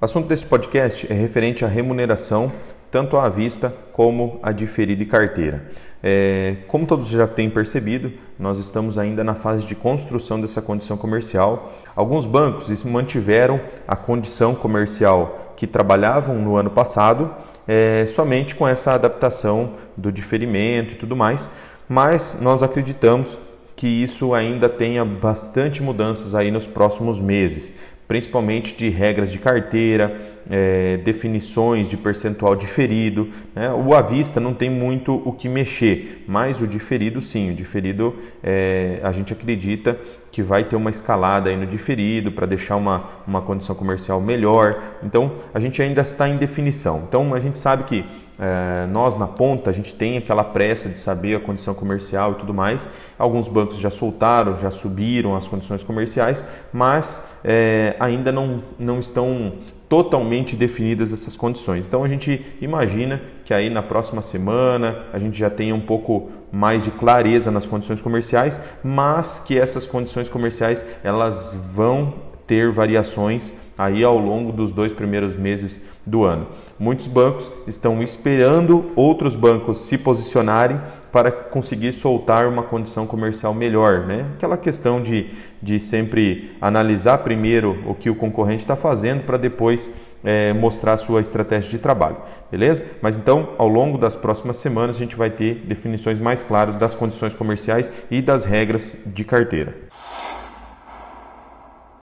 O assunto desse podcast é referente à remuneração, tanto à vista como a diferida e carteira. É, como todos já têm percebido, nós estamos ainda na fase de construção dessa condição comercial. Alguns bancos mantiveram a condição comercial que trabalhavam no ano passado, é, somente com essa adaptação do diferimento e tudo mais, mas nós acreditamos que isso ainda tenha bastante mudanças aí nos próximos meses, principalmente de regras de carteira, é, definições de percentual diferido. Né? O à vista não tem muito o que mexer, mas o diferido sim. O diferido é, a gente acredita que vai ter uma escalada aí no diferido para deixar uma, uma condição comercial melhor. Então a gente ainda está em definição. Então a gente sabe que é, nós na ponta a gente tem aquela pressa de saber a condição comercial e tudo mais. Alguns bancos já soltaram, já subiram as condições comerciais, mas é, ainda não, não estão totalmente definidas essas condições. Então a gente imagina que aí na próxima semana a gente já tenha um pouco mais de clareza nas condições comerciais, mas que essas condições comerciais elas vão ter variações aí ao longo dos dois primeiros meses do ano. Muitos bancos estão esperando outros bancos se posicionarem para conseguir soltar uma condição comercial melhor, né? Aquela questão de, de sempre analisar primeiro o que o concorrente está fazendo para depois é, mostrar sua estratégia de trabalho, beleza? Mas então, ao longo das próximas semanas, a gente vai ter definições mais claras das condições comerciais e das regras de carteira.